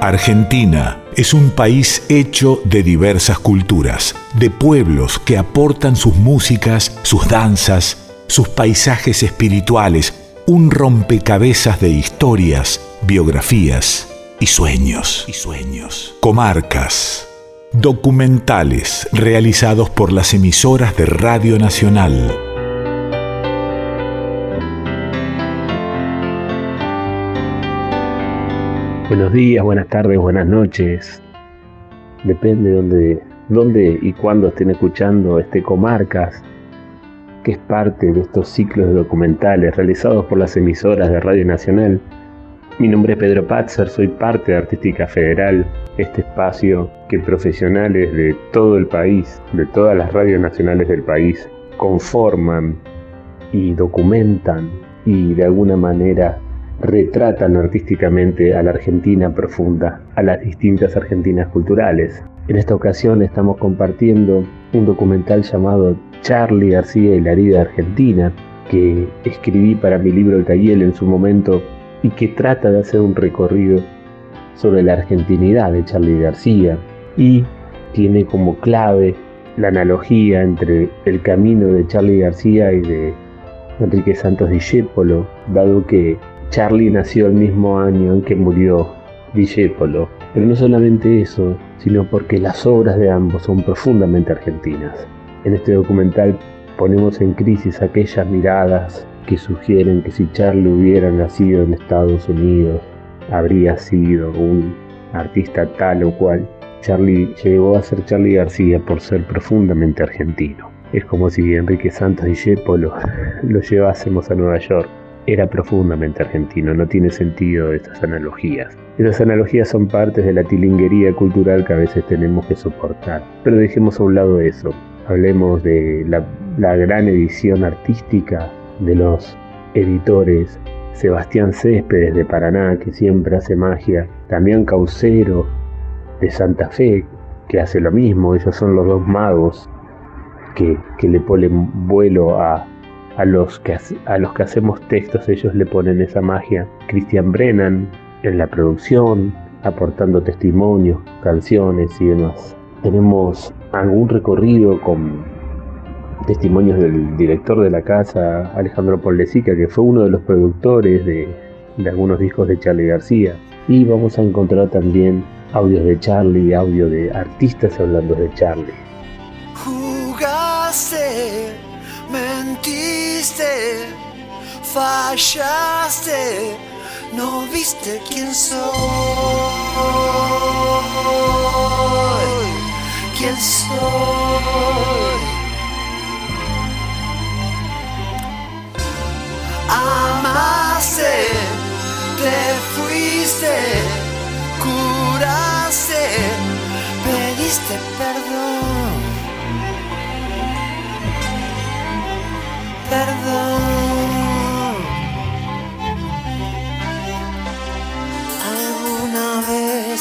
Argentina es un país hecho de diversas culturas, de pueblos que aportan sus músicas, sus danzas, sus paisajes espirituales, un rompecabezas de historias, biografías y sueños. Y sueños. Comarcas. Documentales realizados por las emisoras de Radio Nacional. Buenos días, buenas tardes, buenas noches. Depende dónde, dónde y cuándo estén escuchando este Comarcas, que es parte de estos ciclos de documentales realizados por las emisoras de Radio Nacional. Mi nombre es Pedro Patzer, soy parte de Artística Federal, este espacio que profesionales de todo el país, de todas las radios nacionales del país, conforman y documentan y de alguna manera retratan artísticamente a la Argentina profunda, a las distintas Argentinas culturales. En esta ocasión estamos compartiendo un documental llamado Charlie García y la herida argentina, que escribí para mi libro El Cayel en su momento y que trata de hacer un recorrido sobre la argentinidad de Charlie García y tiene como clave la analogía entre el camino de Charlie García y de Enrique Santos Discépolo, dado que Charlie nació el mismo año en que murió Discépolo. Pero no solamente eso, sino porque las obras de ambos son profundamente argentinas. En este documental ponemos en crisis aquellas miradas que sugieren que si Charlie hubiera nacido en Estados Unidos, habría sido un artista tal o cual. Charlie llegó a ser Charlie García por ser profundamente argentino. Es como si Enrique Santos Discépolo lo llevásemos a Nueva York era profundamente argentino, no tiene sentido estas analogías. Esas analogías son partes de la tilinguería cultural que a veces tenemos que soportar. Pero dejemos a un lado eso, hablemos de la, la gran edición artística de los editores Sebastián Céspedes de Paraná, que siempre hace magia, también Caucero de Santa Fe, que hace lo mismo, ellos son los dos magos que, que le ponen vuelo a, a los que, a los que hacemos textos ellos le ponen esa magia. Christian Brennan en la producción, aportando testimonios, canciones y demás. Tenemos algún recorrido con testimonios del director de la casa, Alejandro Pollesica, que fue uno de los productores de, de algunos discos de Charlie García. Y vamos a encontrar también audios de Charlie, audio de artistas hablando de Charlie. Jugaste mentiste, fallaste, no viste quién soy, quién soy. Amaste, te fuiste, curaste, pediste perdón. Perdón. Alguna vez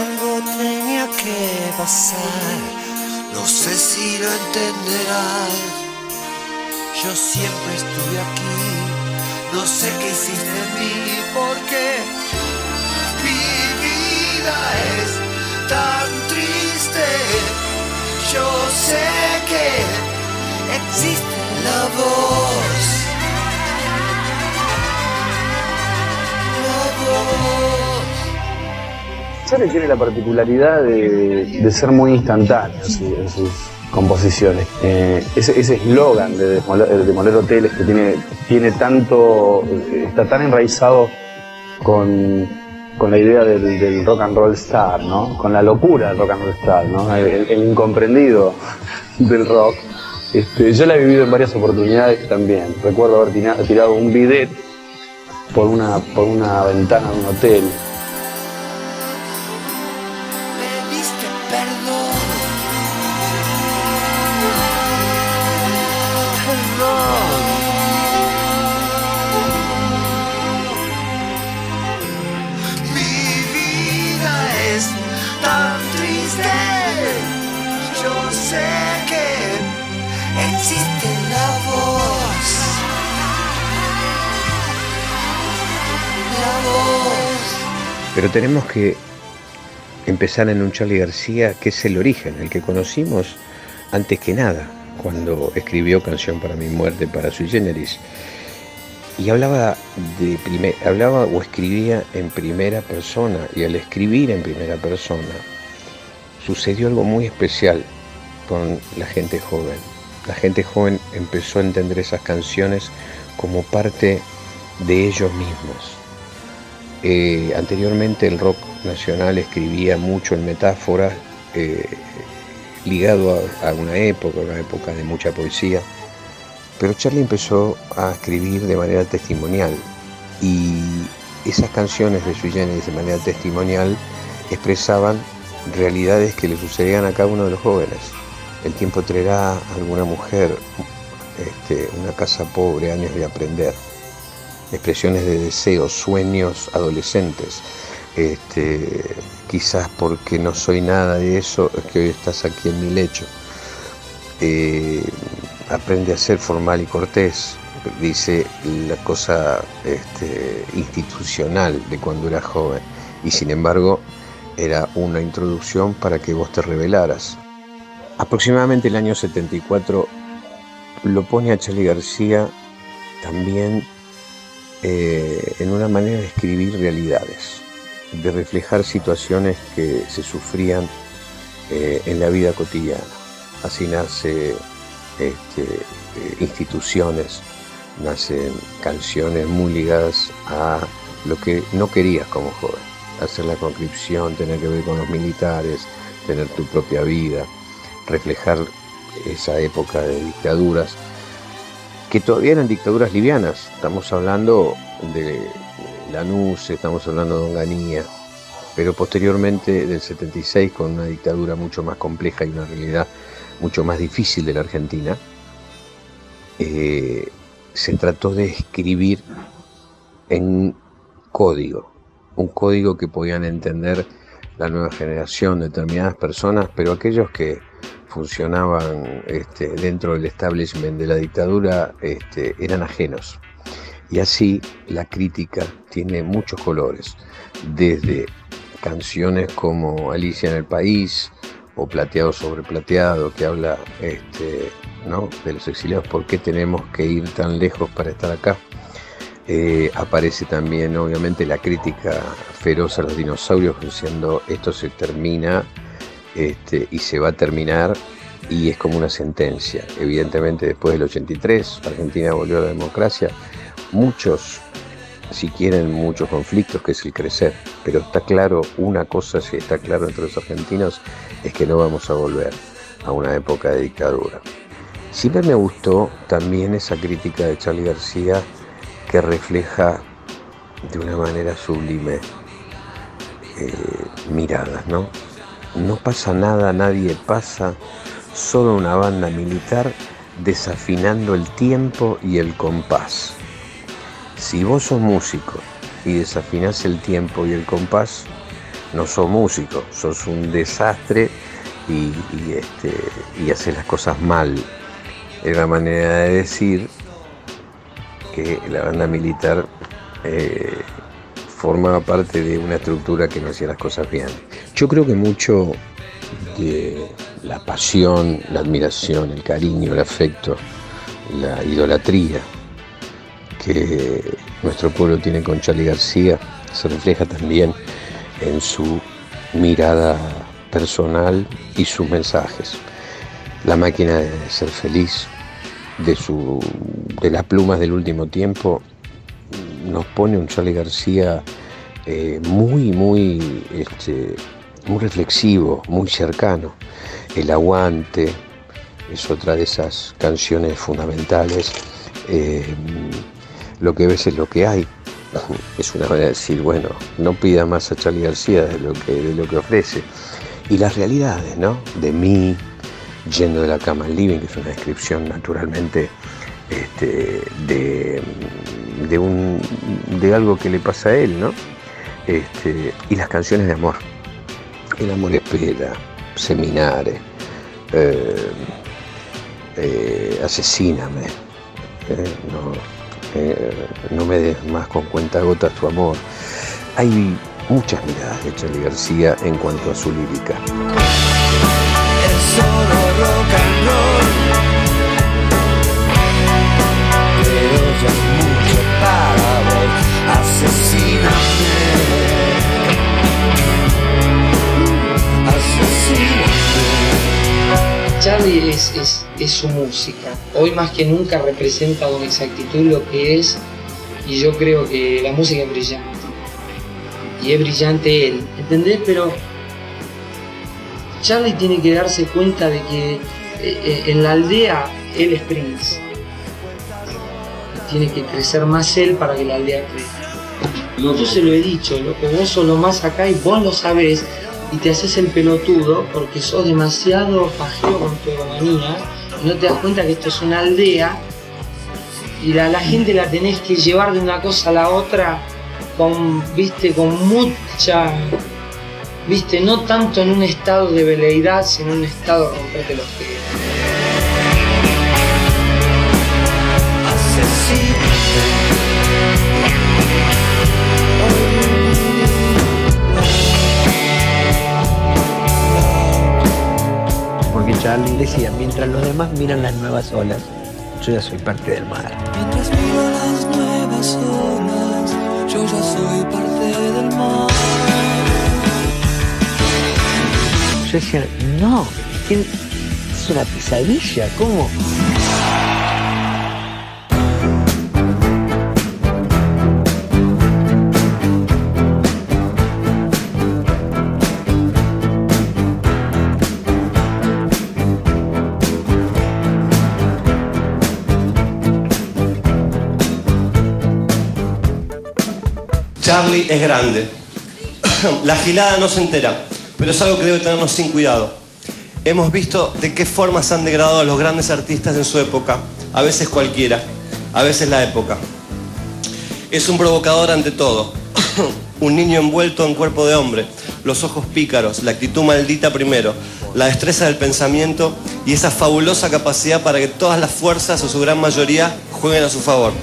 algo tenía que pasar, no sé si lo entenderás. Yo siempre estuve aquí, no sé qué hiciste en mí, porque mi vida es tan triste. Yo sé que existe la voz. La tiene la particularidad de, ser muy instantáneo en sus composiciones. Eh, ese eslogan de, demoler, de demoler hoteles que tiene, tanto, eh, está tan enraizado con, la idea del, del, rock and roll star, ¿no? Con la locura del rock and roll star, ¿no? El incomprendido del rock. Este, yo la he vivido en varias oportunidades también. Recuerdo haber tirado, un bidet por una, por una ventana de un hotel. Pero tenemos que empezar en un Charlie García que es el origen, el que conocimos antes que nada, cuando escribió Canción para mi muerte para Sui Generis. Y hablaba, de hablaba o escribía en primera persona, y al escribir en primera persona sucedió algo muy especial con la gente joven. La gente joven empezó a entender esas canciones como parte de ellos mismos. Eh, anteriormente el rock nacional escribía mucho en metáforas, eh, ligado a, una época, una época de mucha poesía, pero Charlie empezó a escribir de manera testimonial y esas canciones de Sui Generis de manera testimonial expresaban realidades que le sucedían a cada uno de los jóvenes. El tiempo traerá a alguna mujer, este, una casa pobre, años de aprender, expresiones de deseos, sueños adolescentes. Este, quizás porque no soy nada de eso, es que hoy estás aquí en mi lecho. Eh, aprende a ser formal y cortés, dice la cosa este, institucional de cuando era joven. Y sin embargo, era una introducción para que vos te revelaras. Aproximadamente el año 74 lo pone a Charlie García también eh, en una manera de escribir realidades, de reflejar situaciones que se sufrían eh, en la vida cotidiana. Así nace este, eh, instituciones, nacen canciones muy ligadas a lo que no querías como joven hacer la conscripción, tener que ver con los militares, tener tu propia vida, reflejar esa época de dictaduras, que todavía eran dictaduras livianas. Estamos hablando de Lanús, estamos hablando de Onganía, pero posteriormente del 76 con una dictadura mucho más compleja y una realidad mucho más difícil de la Argentina, eh, se trató de escribir en código, un código que podían entender la nueva generación, determinadas personas, pero aquellos que funcionaban este, dentro del establishment de la dictadura este, eran ajenos. Y así la crítica tiene muchos colores, desde canciones como Alicia en el País o Plateado sobre Plateado, que habla este, ¿no? de los exiliados, ¿por qué tenemos que ir tan lejos para estar acá? Eh, aparece también obviamente la crítica feroz a los dinosaurios diciendo esto se termina este, y se va a terminar y es como una sentencia. Evidentemente después del 83 Argentina volvió a la democracia, muchos, si quieren, muchos conflictos que es el crecer, pero está claro, una cosa si está claro entre los argentinos es que no vamos a volver a una época de dictadura. Siempre me gustó también esa crítica de Charlie García que refleja de una manera sublime eh, miradas, ¿no? No pasa nada, nadie pasa, solo una banda militar desafinando el tiempo y el compás. Si vos sos músico y desafinás el tiempo y el compás, no sos músico, sos un desastre y, este, y haces las cosas mal. Es la manera de decir que la banda militar eh, formaba parte de una estructura que no hacía las cosas bien. Yo creo que mucho de la pasión, la admiración, el cariño, el afecto, la idolatría que nuestro pueblo tiene con Charlie García se refleja también en su mirada personal y sus mensajes. La máquina de ser feliz, de, su, de las plumas del último tiempo, nos pone un Charlie García eh, muy, muy, este, muy reflexivo, muy cercano. El aguante es otra de esas canciones fundamentales. Eh, lo que ves es lo que hay. Es una manera de decir, bueno, no pida más a Charlie García de lo que, de lo que ofrece. Y las realidades, ¿no? De mí, yendo de la cama al living, que es una descripción naturalmente este, de, de, un, de algo que le pasa a él, ¿no? Este, y las canciones de amor. El amor espera, seminare, eh, eh, asesíname, eh, no, no, me des más con cuenta gotas tu amor. Hay muchas miradas de Charlie García en cuanto a su lírica. Charlie es, es, es su música. Hoy más que nunca representa con exactitud lo que es y yo creo que la música es brillante. Y es brillante él, ¿entendés? Pero Charlie tiene que darse cuenta de que eh, eh, en la aldea él es Prince. Tiene que crecer más él para que la aldea crezca. Yo se lo he dicho, loco, vos sos lo más acá y vos lo sabés y te haces el pelotudo porque sos demasiado pajeo con tu economía y no te das cuenta que esto es una aldea y la, la gente la tenés que llevar de una cosa a la otra con, viste, con mucha, viste, no tanto en un estado de veleidad, sino en un estado de romperte los pies. Charlie decía, mientras los demás miran las nuevas olas, yo ya soy parte del mar. Mientras miro las nuevas olas, yo ya soy parte del mar. Yo decía, no, ¿qué- es una pesadilla, ¿cómo? Charlie es grande. La gilada no se entera, pero es algo que debe tenernos sin cuidado. Hemos visto de qué forma se han degradado a los grandes artistas en su época, a veces cualquiera, a veces la época. Es un provocador ante todo, un niño envuelto en cuerpo de hombre, los ojos pícaros, la actitud maldita primero, la destreza del pensamiento y esa fabulosa capacidad para que todas las fuerzas o su gran mayoría jueguen a su favor.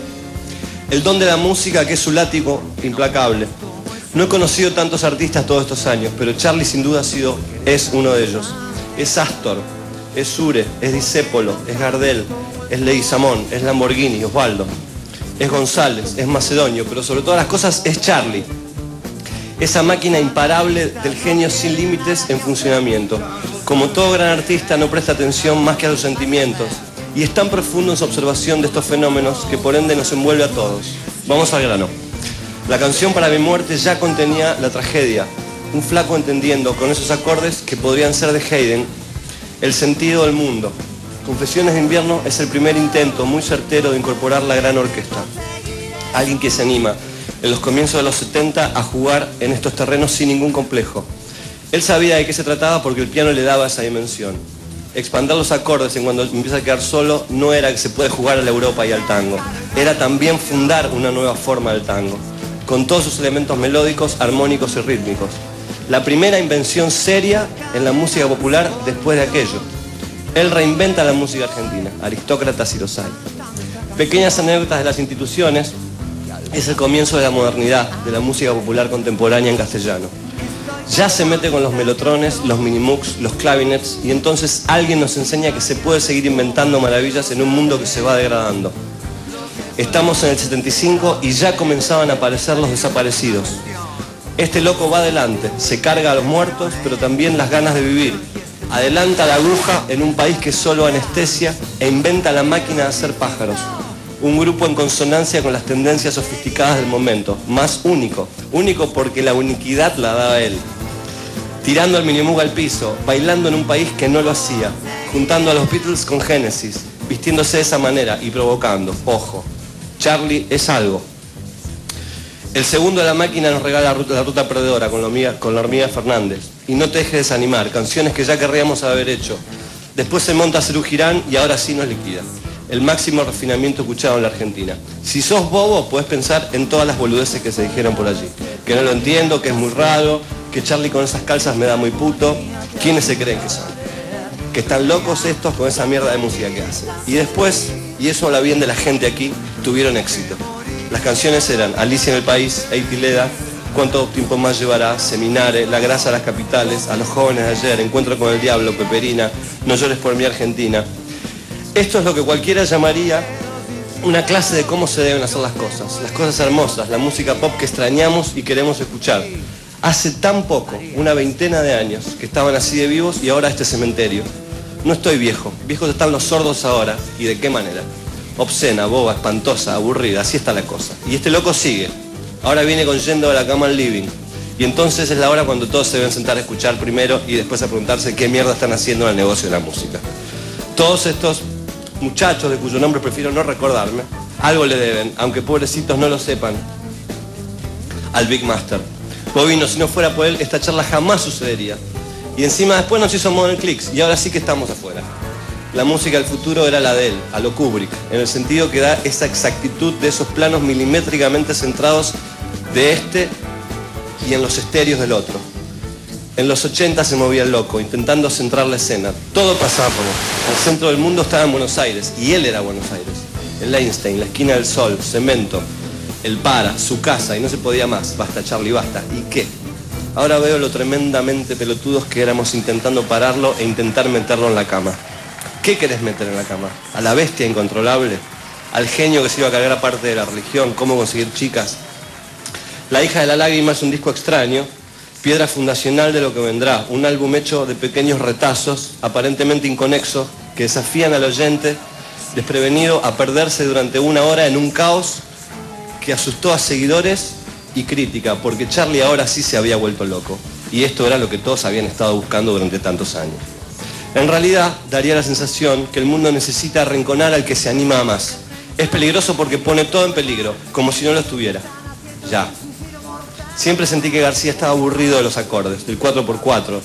El don de la música que es su látigo implacable. No he conocido tantos artistas todos estos años, pero Charlie sin duda ha sido, es uno de ellos. Es Astor, es Sure, es Discépolo, es Gardel, es Leguizamón, es Lamborghini, Osvaldo, es González, es Macedonio, pero sobre todas las cosas es Charlie. Esa máquina imparable del genio sin límites en funcionamiento. Como todo gran artista no presta atención más que a los sentimientos y es tan profundo en su observación de estos fenómenos que por ende nos envuelve a todos. Vamos al grano. La canción para mi muerte ya contenía la tragedia, un flaco entendiendo con esos acordes que podrían ser de Haydn el sentido del mundo. Confesiones de invierno es el primer intento muy certero de incorporar la gran orquesta. Alguien que se anima en los comienzos de los 70 a jugar en estos terrenos sin ningún complejo. Él sabía de qué se trataba porque el piano le daba esa dimensión. Expandir los acordes en cuando empieza a quedar solo no era que se puede jugar a la Europa y al tango, era también fundar una nueva forma del tango, con todos sus elementos melódicos, armónicos y rítmicos. La primera invención seria en la música popular después de aquello. Él reinventa la música argentina, aristócratas y los hay. Pequeñas anécdotas de las instituciones es el comienzo de la modernidad, de la música popular contemporánea en castellano. Ya se mete con los melotrones, los minimux, los clavinets y entonces alguien nos enseña que se puede seguir inventando maravillas en un mundo que se va degradando. Estamos en el 75 y ya comenzaban a aparecer los desaparecidos. Este loco va adelante, se carga a los muertos, pero también las ganas de vivir. Adelanta la aguja en un país que solo anestesia e inventa la máquina de hacer pájaros. Un grupo en consonancia con las tendencias sofisticadas del momento, más único, único porque la uniquidad la daba él. Tirando el minimug al piso, bailando en un país que no lo hacía, juntando a los Beatles con Genesis, vistiéndose de esa manera y provocando. Ojo, Charlie es algo. El segundo de la máquina nos regala la ruta, la ruta perdedora con la, hormiga, con la hormiga Fernández. Y no te dejes desanimar, canciones que ya querríamos haber hecho. Después se monta Cerú Girán y ahora sí nos liquida. El máximo refinamiento escuchado en la Argentina. Si sos bobo, puedes pensar en todas las boludeces que se dijeron por allí. Que no lo entiendo, que es muy raro, que Charlie con esas calzas me da muy puto. ¿Quiénes se creen que son? Que están locos estos con esa mierda de música que hacen. Y después, y eso habla bien de la gente aquí, tuvieron éxito. Las canciones eran Alicia en el País, Eitileda, ¿Cuánto tiempo más llevará? Seminare, La grasa a las capitales, a los jóvenes de ayer, Encuentro con el diablo, Peperina, No llores por mi Argentina. Esto es lo que cualquiera llamaría una clase de cómo se deben hacer las cosas, las cosas hermosas, la música pop que extrañamos y queremos escuchar. Hace tan poco, una veintena de años, que estaban así de vivos y ahora este cementerio. No estoy viejo, viejos están los sordos ahora, ¿y de qué manera? Obscena, boba, espantosa, aburrida, así está la cosa. Y este loco sigue. Ahora viene con yendo a la cama al living. Y entonces es la hora cuando todos se deben sentar a escuchar primero y después a preguntarse qué mierda están haciendo en el negocio de la música. Todos estos muchachos de cuyo nombre prefiero no recordarme, algo le deben, aunque pobrecitos no lo sepan, al Big Master. Bobino, si no fuera por él, esta charla jamás sucedería. Y encima después nos hizo Modern Clicks y ahora sí que estamos afuera. La música del futuro era la de él, a lo Kubrick, en el sentido que da esa exactitud de esos planos milimétricamente centrados de este y en los estéreos del otro. En los 80 se movía el loco, intentando centrar la escena. Todo pasaba por él. El centro del mundo estaba en Buenos Aires, y él era Buenos Aires. El Einstein, la esquina del sol, cemento, el para, su casa, y no se podía más. Basta, Charlie, basta. ¿Y qué? Ahora veo lo tremendamente pelotudos que éramos intentando pararlo e intentar meterlo en la cama. ¿Qué querés meter en la cama? ¿A la bestia incontrolable? ¿Al genio que se iba a cargar a parte de la religión? ¿Cómo conseguir chicas? La hija de la lágrima es un disco extraño, piedra fundacional de lo que vendrá, un álbum hecho de pequeños retazos, aparentemente inconexos, que desafían al oyente desprevenido a perderse durante una hora en un caos que asustó a seguidores y crítica, porque Charlie ahora sí se había vuelto loco. Y esto era lo que todos habían estado buscando durante tantos años. En realidad, daría la sensación que el mundo necesita arrinconar al que se anima a más. Es peligroso porque pone todo en peligro, como si no lo estuviera. Ya. Siempre sentí que García estaba aburrido de los acordes, del 4x4,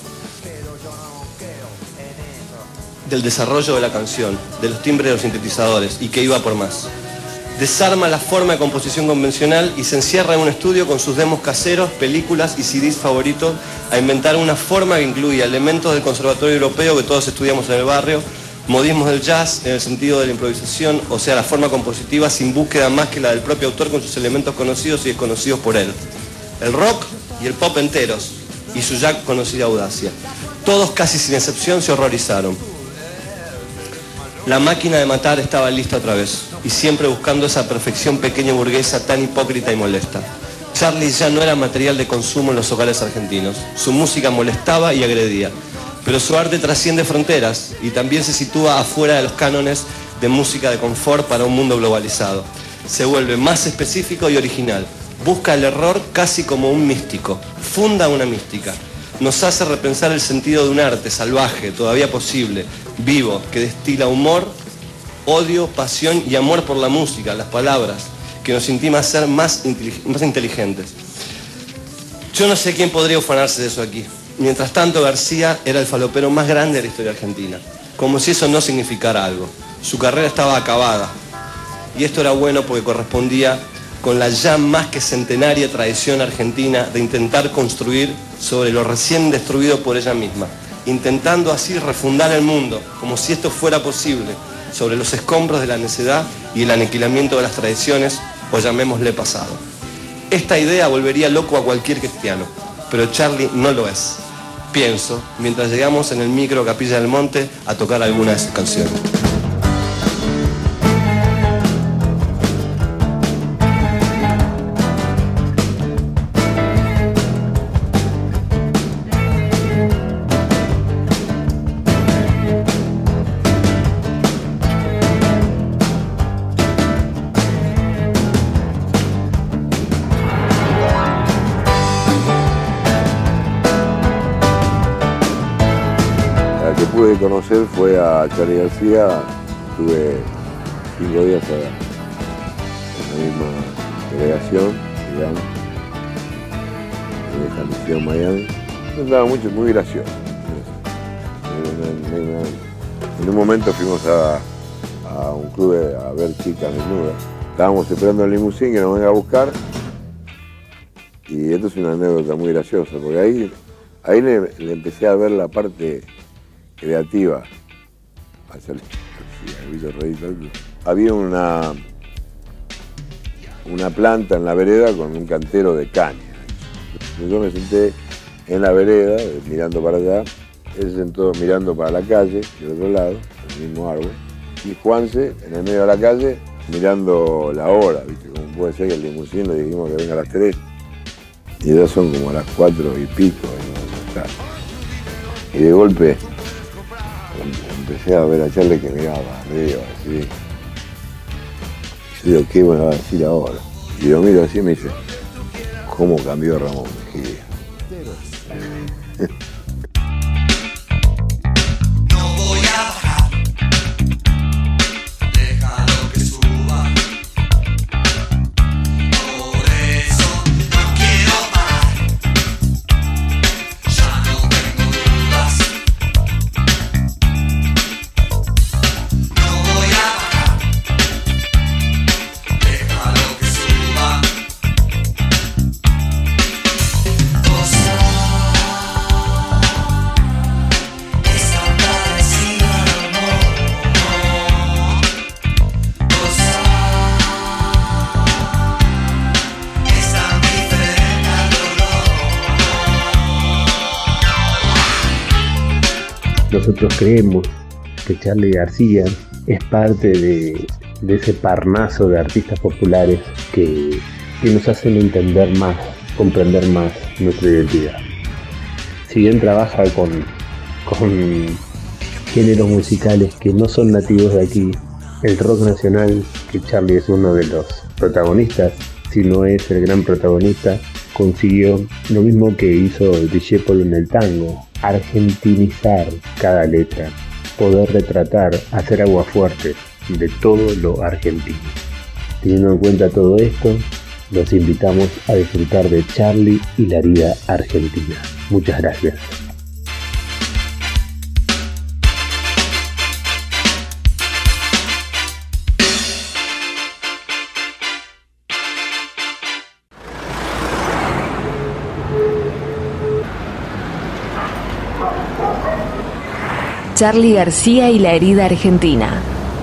del desarrollo de la canción, de los timbres de los sintetizadores y que iba por más. Desarma la forma de composición convencional y se encierra en un estudio con sus demos caseros, películas y CDs favoritos a inventar una forma que incluía elementos del conservatorio europeo que todos estudiamos en el barrio, modismos del jazz en el sentido de la improvisación, o sea, la forma compositiva sin búsqueda más que la del propio autor con sus elementos conocidos y desconocidos por él. El rock y el pop enteros y su ya conocida audacia. Todos casi sin excepción se horrorizaron. La máquina de matar estaba lista otra vez y siempre buscando esa perfección pequeña burguesa tan hipócrita y molesta. Charlie ya no era material de consumo en los hogares argentinos. Su música molestaba y agredía, pero su arte trasciende fronteras y también se sitúa afuera de los cánones de música de confort para un mundo globalizado. Se vuelve más específico y original. Busca el error casi como un místico. Funda una mística. Nos hace repensar el sentido de un arte salvaje, todavía posible, vivo, que destila humor, odio, pasión y amor por la música, las palabras, que nos intima a ser más, más inteligentes. Yo no sé quién podría ufanarse de eso aquí. Mientras tanto, García era el falopero más grande de la historia argentina, como si eso no significara algo. Su carrera estaba acabada. Y esto era bueno porque correspondía con la ya más que centenaria tradición argentina de intentar construir sobre lo recién destruido por ella misma, intentando así refundar el mundo, como si esto fuera posible, sobre los escombros de la necedad y el aniquilamiento de las tradiciones, o llamémosle pasado. Esta idea volvería loco a cualquier cristiano, pero Charlie no lo es. Pienso, mientras llegamos en el micro Capilla del Monte a tocar alguna de sus canciones. Conocer fue a Charlie García, estuve cinco días a- en la misma delegación, digamos, en esa misión Miami. Me andaba mucho, muy gracioso. En, en- en- en un momento fuimos a, a un club de- a ver chicas desnudas. Estábamos esperando el limusín que nos venga a buscar. Y esto es una anécdota muy graciosa, porque ahí, ahí le, le empecé a ver la parte creativa a. Había una, una planta en la vereda con un cantero de caña. Yo me senté en la vereda, mirando para allá, él se sentó mirando para la calle, del otro lado, el mismo árbol, y Juanse en el medio de la calle mirando la hora, ¿viste? Como puede ser que el limusín le dijimos que venga a las 3 y ya son como las 4 y pico. Y de golpe empecé a ver a Charlie que miraba arriba, así. Yo digo, ¿qué va a decir ahora? Y lo miro así y me dice, ¿cómo cambió Ramón Mejía? Creemos que Charlie García es parte de, ese parnaso de artistas populares que, nos hacen entender más, comprender más nuestra identidad. Si bien trabaja con, con géneros musicales que no son nativos de aquí, el rock nacional, que Charlie es uno de los protagonistas, si no es el gran protagonista, consiguió lo mismo que hizo Disciple en el tango, argentinizar cada letra, poder retratar, hacer agua fuerte de todo lo argentino. Teniendo en cuenta todo esto, los invitamos a disfrutar de Charlie y la vida argentina. Muchas gracias. Charlie García y la herida argentina.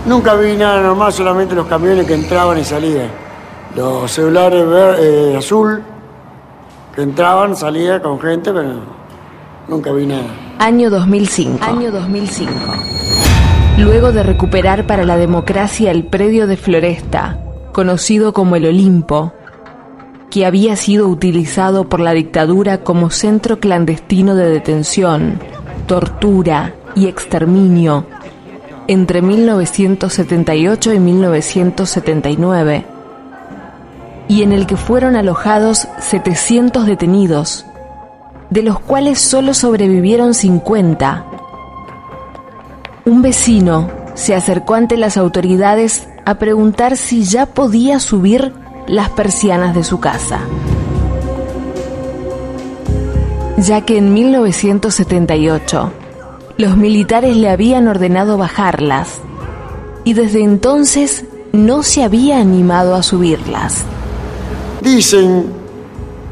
Nunca vi nada normal, solamente los camiones que entraban y salían. Los celulares eh, azul que entraban, salían con gente, pero nunca vi nada. Año 2005. Año 2005. Luego de recuperar para la democracia el predio de Floresta, conocido como el Olimpo, que había sido utilizado por la dictadura como centro clandestino de detención, tortura y exterminio entre 1978 y 1979, y en el que fueron alojados 700 detenidos, de los cuales solo sobrevivieron 50. Un vecino se acercó ante las autoridades a preguntar si ya podía subir las persianas de su casa, ya que en 1978 los militares le habían ordenado bajarlas y desde entonces no se había animado a subirlas. Dicen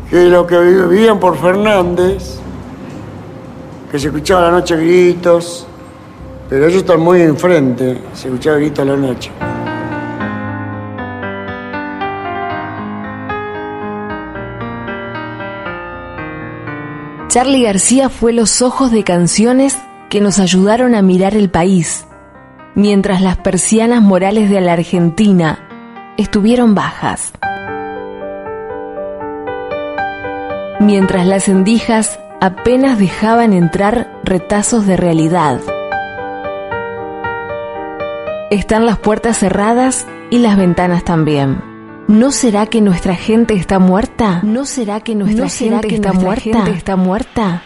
que los que vivían por Fernández, que se escuchaba la noche gritos, pero ellos están muy enfrente, se escuchaba gritos a la noche. Charlie García fue los ojos de canciones que nos ayudaron a mirar el país, mientras las persianas morales de la Argentina estuvieron bajas. Mientras las endijas apenas dejaban entrar retazos de realidad. Están las puertas cerradas y las ventanas también. ¿No será que nuestra gente está muerta? ¿No será que nuestra, gente, está muerta? está muerta?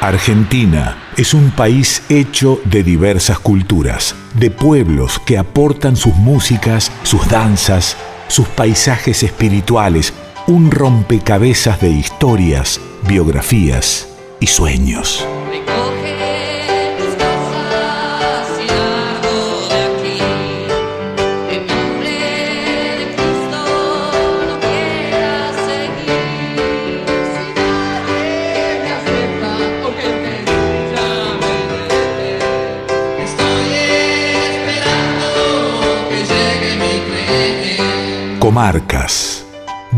Argentina es un país hecho de diversas culturas, de pueblos que aportan sus músicas, sus danzas, sus paisajes espirituales, un rompecabezas de historias, biografías y sueños.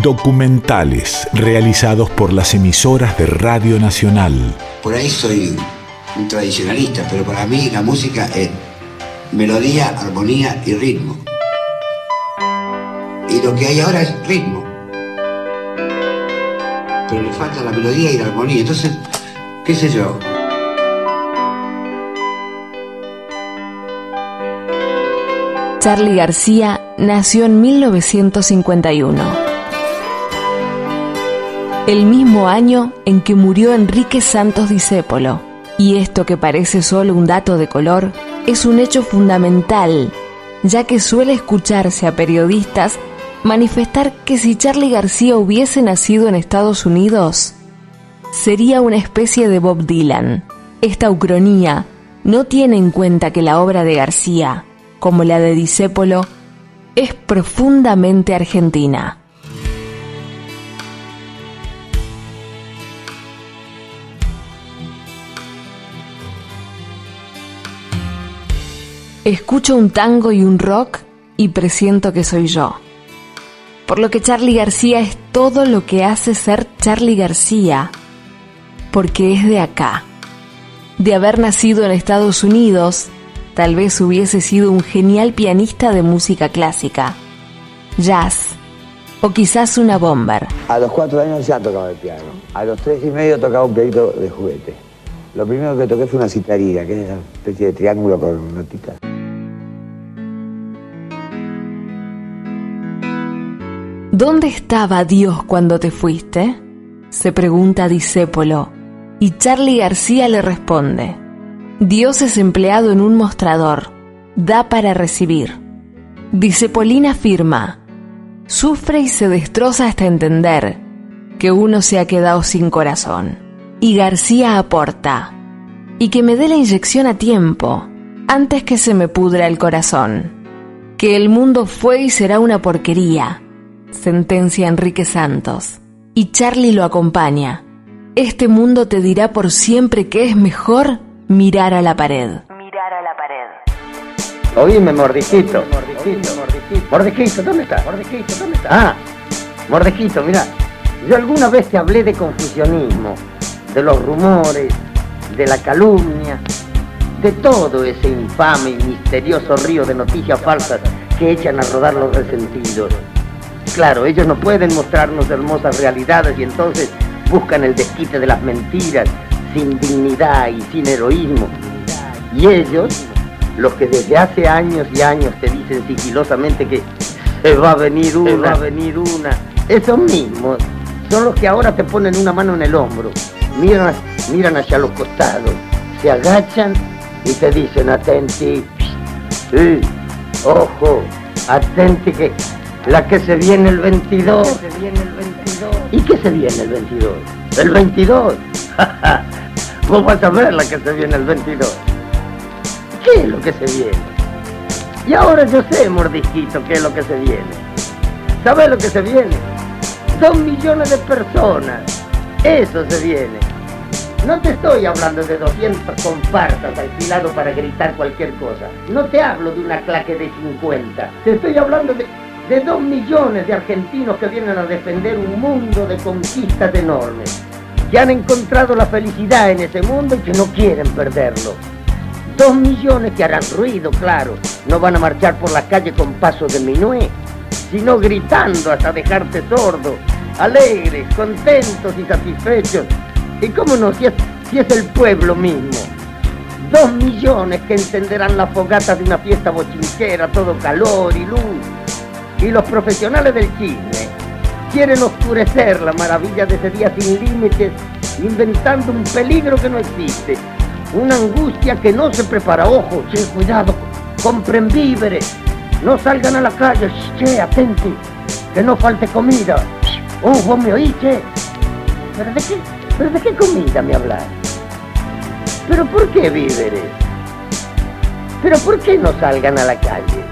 Documentales realizados por las emisoras de Radio Nacional. Por ahí soy un tradicionalista, pero para mí la música es melodía, armonía y ritmo. Y lo que hay ahora es ritmo. Pero le falta la melodía y la armonía. Entonces, qué sé yo. Charlie García nació en 1951. El mismo año en que murió Enrique Santos Discépolo. Y esto que parece solo un dato de color, es un hecho fundamental, ya que suele escucharse a periodistas manifestar que si Charlie García hubiese nacido en Estados Unidos, sería una especie de Bob Dylan. Esta ucronía no tiene en cuenta que la obra de García, como la de Discépolo, es profundamente argentina. Escucho un tango y un rock y presiento que soy yo. Por lo que Charlie García es todo lo que hace ser Charlie García, porque es de acá. De haber nacido en Estados Unidos, tal vez hubiese sido un genial pianista de música clásica, jazz o quizás una bomber. A los cuatro años ya tocaba el piano. A los tres y medio tocaba un pianito de juguete. Lo primero que toqué fue una citarilla, que es una especie de triángulo con notitas. ¿Dónde estaba Dios cuando te fuiste? se pregunta Discépolo, y Charlie García le responde, Dios es empleado en un mostrador, da para recibir. Discepolina afirma, sufre y se destroza hasta entender que uno se ha quedado sin corazón. Y García aporta, y que me dé la inyección a tiempo, antes que se me pudra el corazón. Que el mundo fue y será una porquería, sentencia Enrique Santos. Y Charlie lo acompaña. Este mundo te dirá por siempre que es mejor mirar a la pared. Mirar a la pared. Oíme, mordijito. Mordijito, mordijito. Mordijito, ¿dónde está? Mordijito, ¿dónde está? Ah, mordijito, mira. Yo alguna vez te hablé de confusionismo, de los rumores, de la calumnia, de todo ese infame y misterioso río de noticias falsas que echan a rodar los resentidos. Claro, ellos no pueden mostrarnos hermosas realidades y entonces buscan el desquite de las mentiras, sin dignidad y sin heroísmo. Y ellos, los que desde hace años y años te dicen sigilosamente que se va a venir una, va a venir una, esos mismos son los que ahora te ponen una mano en el hombro, miran, miran hacia los costados, se agachan y te dicen atenti, sí, ojo, atenti que la que se viene el 22. Se viene el 22. ¿Y qué se viene el 22? El 22. Vos vas a ver la que se viene el 22. ¿Qué es lo que se viene? Y ahora yo sé, mordisquito, qué es lo que se viene. ¿Sabes lo que se viene? Dos millones de personas. Eso se viene. No te estoy hablando de 200 comparsas alquilados para gritar cualquier cosa. No te hablo de una claque de 50. Te estoy hablando de de dos millones de argentinos que vienen a defender un mundo de conquistas enormes, que han encontrado la felicidad en ese mundo y que no quieren perderlo. Dos millones que harán ruido, claro, no van a marchar por la calle con paso de minué, sino gritando hasta dejarte sordo, alegres, contentos y satisfechos. Y cómo no, si es, si es el pueblo mismo. Dos millones que encenderán la fogata de una fiesta bochinchera, todo calor y luz, y los profesionales del chisme quieren oscurecer la maravilla de ese día sin límites, inventando un peligro que no existe, una angustia que no se prepara. Ojo, che, cuidado, compren víveres, no salgan a la calle, che, atenti, que no falte comida. Vos me oís, che. ¿Pero de qué, pero de qué comida me hablas? ¿Pero por qué víveres? ¿Pero por qué no salgan a la calle?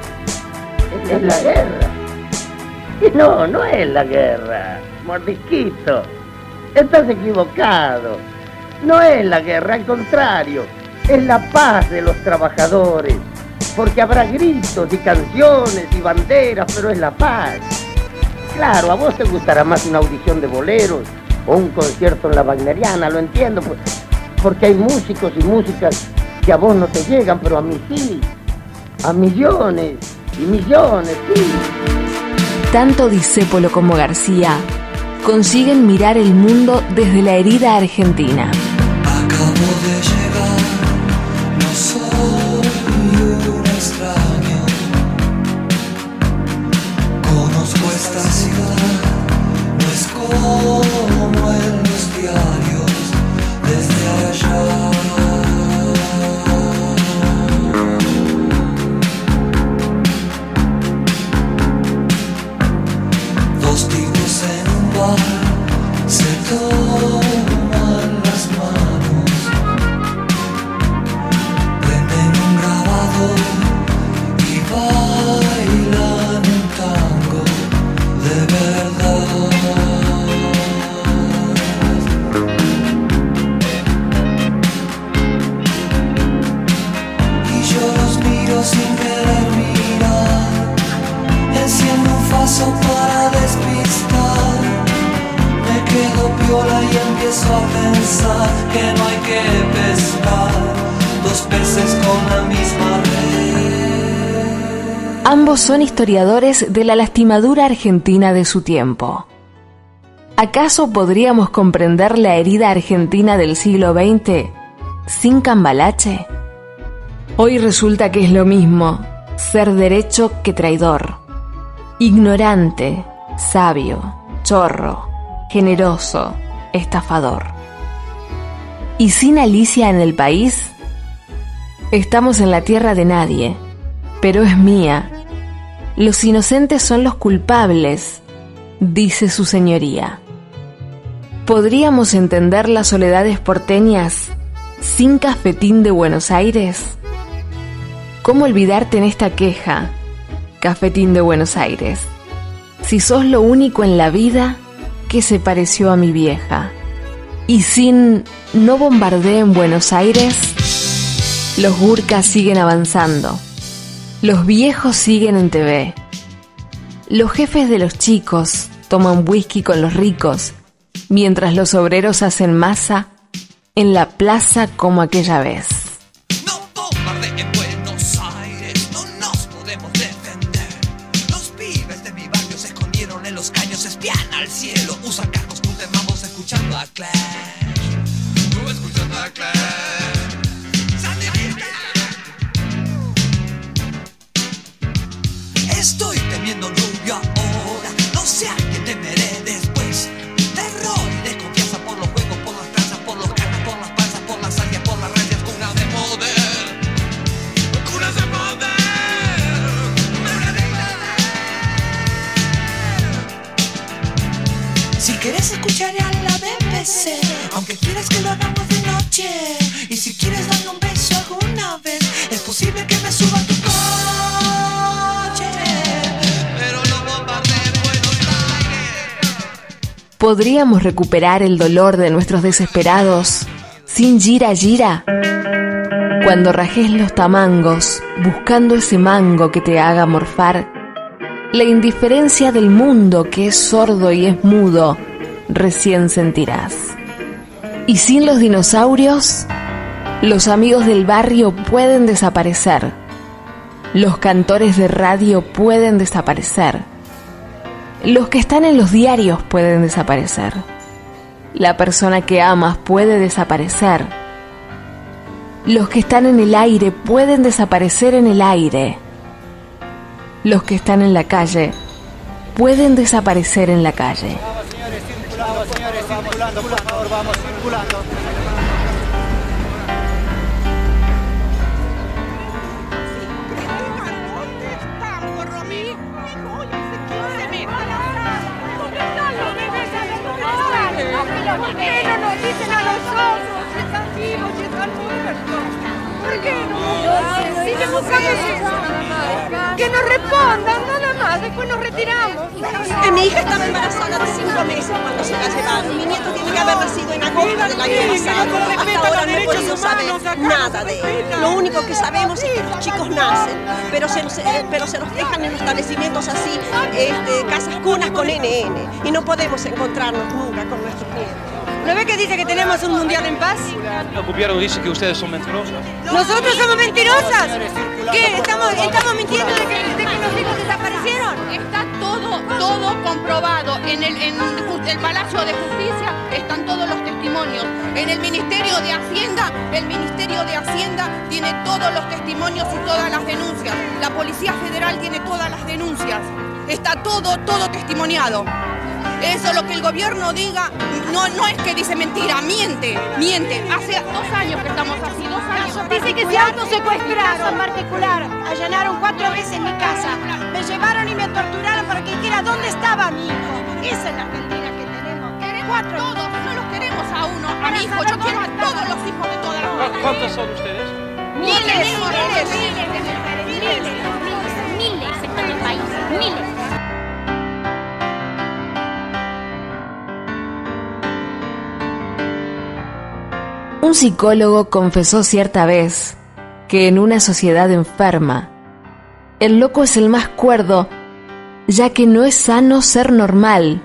Es la guerra. No, no es la guerra, mordisquito. Estás equivocado. No es la guerra, al contrario, es la paz de los trabajadores. Porque habrá gritos y canciones y banderas, pero es la paz. claro, a vos te gustará más una audición de boleros o un concierto en la Wagneriana, lo entiendo, porque hay músicos y músicas que a vos no te llegan, pero a mí sí, a millones y millones, sí. Tanto Discépolo como García consiguen mirar el mundo desde la herida argentina. Acabo de llegar, no soy un extraño. Conozco esta ciudad, no es como son historiadores de la lastimadura argentina de su tiempo. ¿Acaso podríamos comprender la herida argentina del siglo XX sin cambalache? Hoy resulta que es lo mismo ser derecho que traidor, ignorante, sabio, chorro, generoso, estafador. ¿Y sin Alicia en el país? Estamos en la tierra de nadie, pero es mía. Los inocentes son los culpables, dice su señoría. ¿Podríamos entender las soledades porteñas sin cafetín de Buenos Aires? ¿Cómo olvidarte en esta queja, cafetín de Buenos Aires? Si sos lo único en la vida que se pareció a mi vieja. Y sin no bombardee en Buenos Aires, los gurkas siguen avanzando. Los viejos siguen en TV. Los jefes de los chicos toman whisky con los ricos, mientras los obreros hacen masa en la plaza como aquella vez. en Buenos Aires, no nos podemos Estoy temiendo rubio ahora, no sé a qué temeré después. Terror y desconfianza por los juegos, por las tranzas, por los canas, por las panzas, por las alias, por las rayas, cunas de poder. Cunas de poder. Si quieres escuchar a la BBC, aunque quieras que lo hagamos de noche. Y si quieres darme un beso alguna vez, es posible que me suba tu coche. ¿Podríamos recuperar el dolor de nuestros desesperados sin gira gira? Cuando rajes los tamangos buscando ese mango que te haga morfar, la indiferencia del mundo que es sordo y es mudo, recién sentirás. Y sin los dinosaurios, los amigos del barrio pueden desaparecer. Los cantores de radio pueden desaparecer. Los que están en los diarios pueden desaparecer. La persona que amas puede desaparecer. Los que están en el aire pueden desaparecer en el aire. Los que están en la calle pueden desaparecer en la calle. Circulando, señores, circulando, por favor, vamos circulando. Dicen a nosotros si están vivos, si están muertos? ¿Por qué no? Si buscamos eso, que nos respondan nada más. después nos retiramos. Eh, mi hija estaba embarazada de cinco meses cuando se la llevaron. Mi nieto tiene que haber nacido en agosto del año pasado. Hasta ahora no he podido saber nada de él. Lo único que sabemos es que los chicos nacen, pero se, nos- eh, pero se los dejan en establecimientos así, este, casas cunas con NN. Y no podemos encontrarnos nunca con nuestros nietos. ¿No ve que dice que tenemos un mundial en paz? El gobierno dice que ustedes son mentirosas. ¿Nosotros somos mentirosas? ¿Qué? ¿Estamos, estamos mintiendo de que, de que los hijos desaparecieron? Está todo, todo comprobado. En el, en el Palacio de Justicia están todos los testimonios. En el Ministerio de Hacienda, el Ministerio de Hacienda tiene todos los testimonios y todas las denuncias. La Policía Federal tiene todas las denuncias. Está todo, todo testimoniado. Eso lo que el gobierno diga, no, no es que dice mentira, miente, miente. Hace dos años que estamos así, dos años. Dice que se autosecuestraron en particular. Allanaron cuatro veces mi casa. Me llevaron y me torturaron para que dijera dónde estaba mi hijo. Esa es la Argentina que tenemos. Queremos a todos, no los queremos a uno, a mi hijo. Yo quiero a todos los hijos de todas las ¿Cu- ¿Cuántos son ustedes? Miles, miles, miles, miles, miles, miles están en el país, miles. Un psicólogo confesó cierta vez que en una sociedad enferma, el loco es el más cuerdo, ya que no es sano ser normal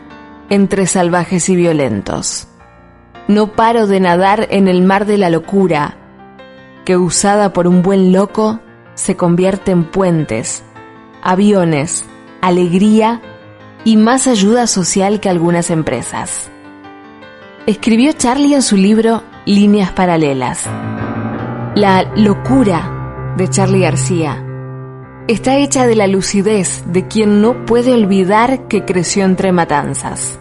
entre salvajes y violentos. No paro de nadar en el mar de la locura, que usada por un buen loco se convierte en puentes, aviones, alegría y más ayuda social que algunas empresas. Escribió Charlie en su libro Líneas Paralelas. La locura de Charlie García está hecha de la lucidez de quien no puede olvidar que creció entre matanzas.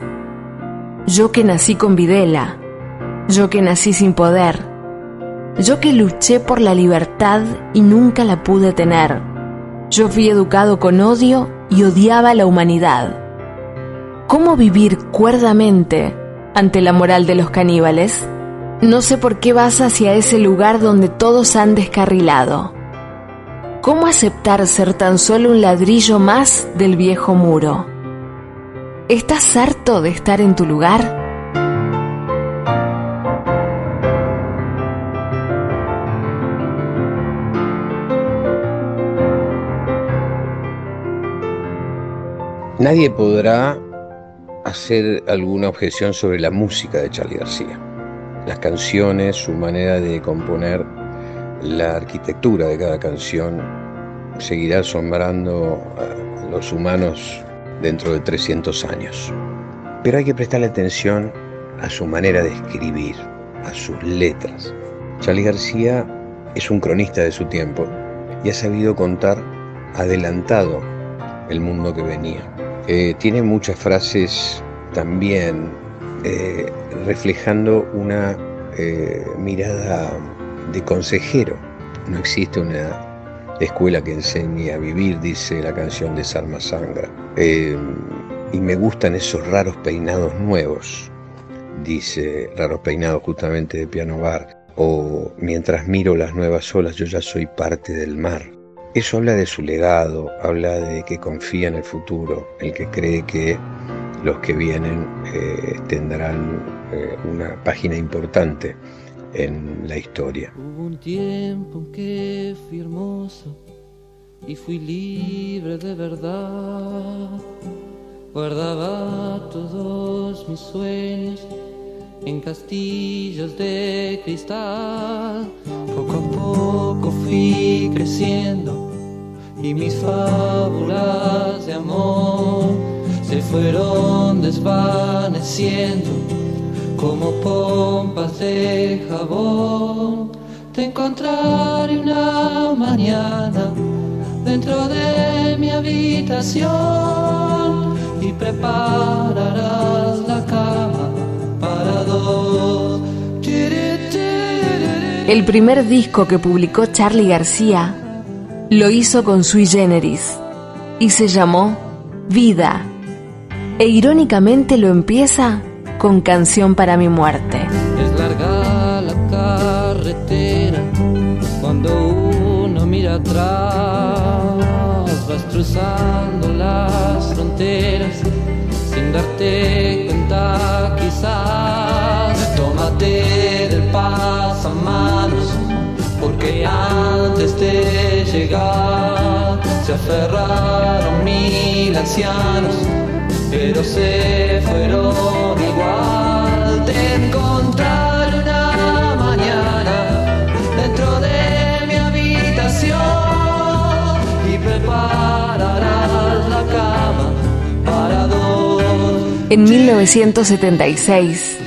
Yo que nací con Videla, yo que nací sin poder, yo que luché por la libertad y nunca la pude tener, yo fui educado con odio y odiaba a la humanidad. ¿Cómo vivir cuerdamente ante la moral de los caníbales? No sé por qué vas hacia ese lugar donde todos han descarrilado. ¿Cómo aceptar ser tan solo un ladrillo más del viejo muro? ¿Estás harto de estar en tu lugar? Nadie podrá hacer alguna objeción sobre la música de Charlie García. Las canciones, su manera de componer, la arquitectura de cada canción seguirá asombrando a los humanos dentro de 300 años. Pero hay que prestarle atención a su manera de escribir, a sus letras. Charlie García es un cronista de su tiempo y ha sabido contar adelantado el mundo que venía. Eh, tiene muchas frases también eh, reflejando una eh, mirada de consejero. No existe una escuela que enseñe a vivir, dice la canción de Sarma Sangra. Eh, y me gustan esos raros peinados nuevos, dice Raros Peinados justamente de Piano Bar. O mientras miro las nuevas olas, yo ya soy parte del mar. Eso habla de su legado, habla de que confía en el futuro, el que cree que los que vienen eh, tendrán eh, una página importante en la historia. Hubo un tiempo en que fui hermoso y fui libre de verdad. Guardaba todos mis sueños en castillos de cristal. Poco a poco fui creciendo y mis fábulas de amor se fueron desvaneciendo como pompas de jabón. Te encontraré una mañana dentro de mi habitación y prepararás la cama para dos. El primer disco que publicó Charlie García lo hizo con Sui Generis y se llamó Vida. E irónicamente lo empieza con Canción para mi muerte. Es larga la carretera cuando uno mira atrás, vas cruzando la sin darte cuenta quizás. Tómate del pasamanos, porque antes de llegar se aferraron mil ancianos, pero se fueron igual. Te encontraré una mañana dentro de mi habitación y prepararás la cama para dos. En 1976,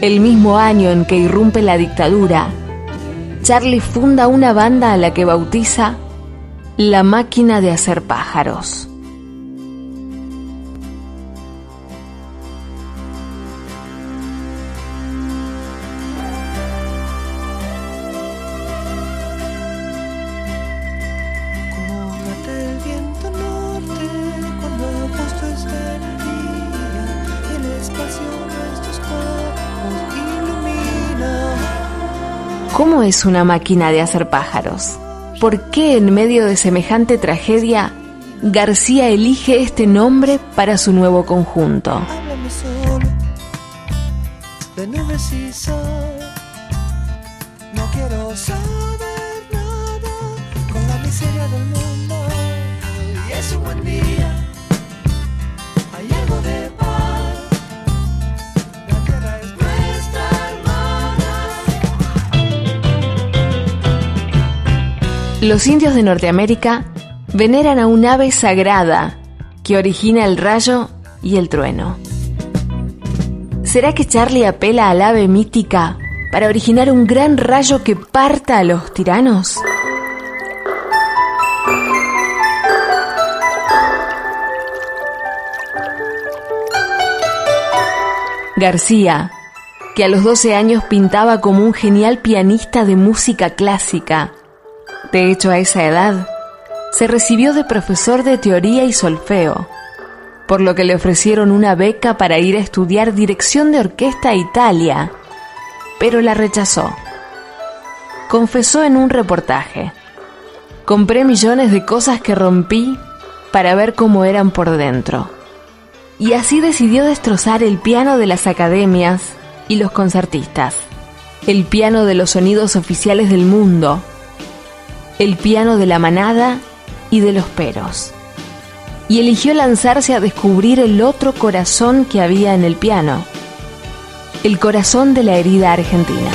el mismo año en que irrumpe la dictadura, Charlie funda una banda a la que bautiza La Máquina de Hacer Pájaros. ¿Cómo es una máquina de hacer pájaros? ¿Por qué en medio de semejante tragedia García elige este nombre para su nuevo conjunto? Los indios de Norteamérica veneran a un ave sagrada que origina el rayo y el trueno. ¿Será que Charlie apela al ave mítica para originar un gran rayo que parta a los tiranos? García, que a los 12 años pintaba como un genial pianista de música clásica. De hecho, a esa edad, se recibió de profesor de teoría y solfeo, por lo que le ofrecieron una beca para ir a estudiar dirección de orquesta a Italia, pero la rechazó. Confesó en un reportaje, compré millones de cosas que rompí para ver cómo eran por dentro. Y así decidió destrozar el piano de las academias y los concertistas, el piano de los sonidos oficiales del mundo, el piano de la manada y de los peros. Y eligió lanzarse a descubrir el otro corazón que había en el piano, el corazón de la herida argentina.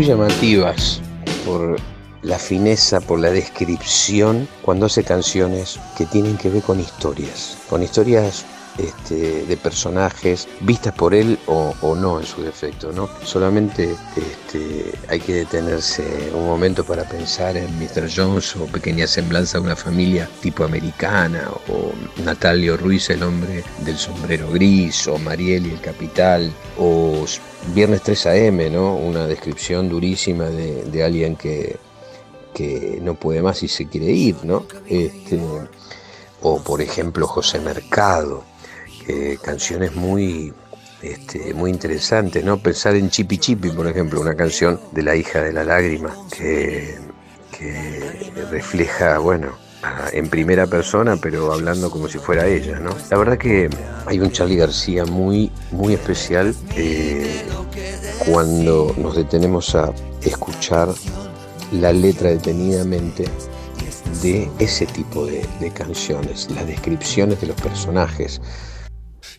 Muy llamativas por la fineza, por la descripción, cuando hace canciones que tienen que ver con historias, con historias este, de personajes vistas por él o, o no en su defecto, ¿no? Solamente este, hay que detenerse un momento para pensar en Mr. Jones o Pequeña Semblanza de una familia tipo americana o Natalio Ruiz, el hombre del sombrero gris o Mariel y el capital o Viernes 3 AM, ¿no? Una descripción durísima de, de alguien que, que no puede más y se quiere ir, ¿no? Este, o por ejemplo José Mercado, que canciones muy, este, muy interesantes, ¿no? Pensar en Chipi Chipi, por ejemplo, una canción de la hija de la lágrima, que, que refleja, bueno, en primera persona, pero hablando como si fuera ella, ¿no? La verdad que hay un Charlie García muy, muy especial eh, cuando nos detenemos a escuchar la letra detenidamente de ese tipo de, de canciones, las descripciones de los personajes.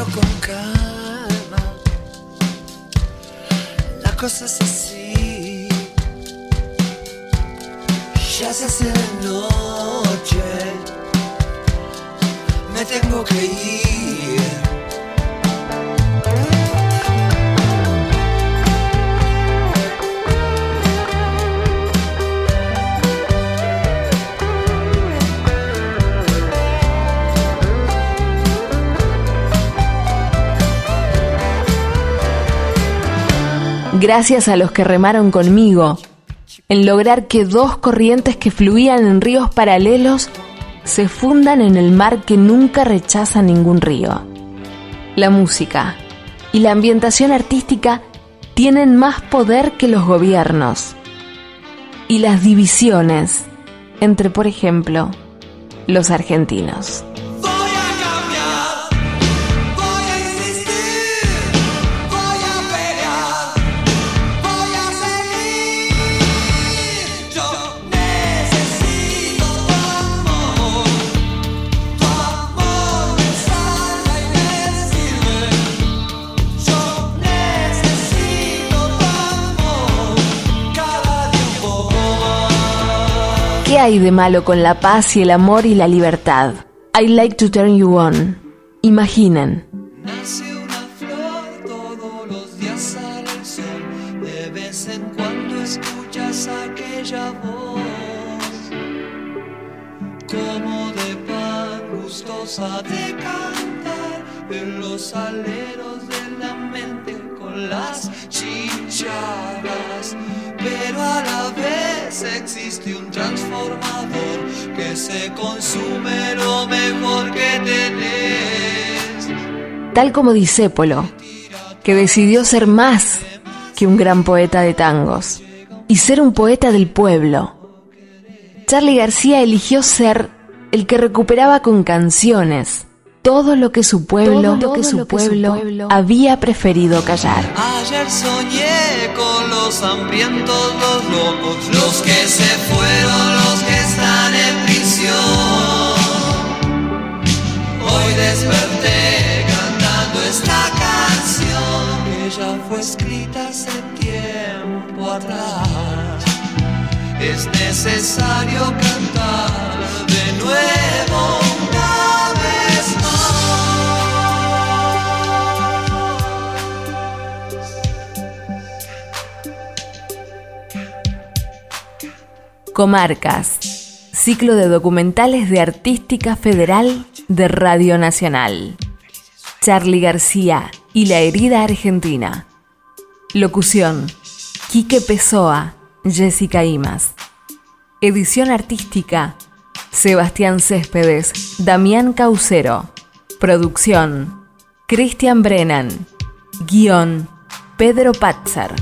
Con calma, la cosa es así. Ya se hace de noche, me tengo que ir. Gracias a los que remaron conmigo en lograr que dos corrientes que fluían en ríos paralelos se fundan en el mar que nunca rechaza ningún río. La música y la ambientación artística tienen más poder que los gobiernos. Y las divisiones entre, por ejemplo, los argentinos. Hay de malo con la paz y el amor y la libertad? I like to turn you on. Imaginen. Nace una flor, todos los días sale el sol. De vez en cuando escuchas aquella voz, como de pan gustosa de cantar en los aleros de la mente las chicharras. Pero a la vez existe un transformador que se consume lo mejor que tenés. Tal como Disépolo, que decidió ser más que un gran poeta de tangos y ser un poeta del pueblo. Charlie García eligió ser el que recuperaba con canciones todo lo que su pueblo, Todo lo que lo su que su pueblo pueblo había preferido callar. Ayer soñé con los hambrientos, los locos, los que se fueron, los que están en prisión. Hoy desperté cantando esta canción que ya fue escrita hace tiempo atrás. Es necesario cantar de nuevo Comarcas, ciclo de documentales de Artística Federal de Radio Nacional. Charlie García y la herida argentina. Locución, Quique Pessoa, Jessica Imas. Edición artística, Sebastián Céspedes, Damián Caucero. Producción, Cristian Brennan. Guión, Pedro Patzer.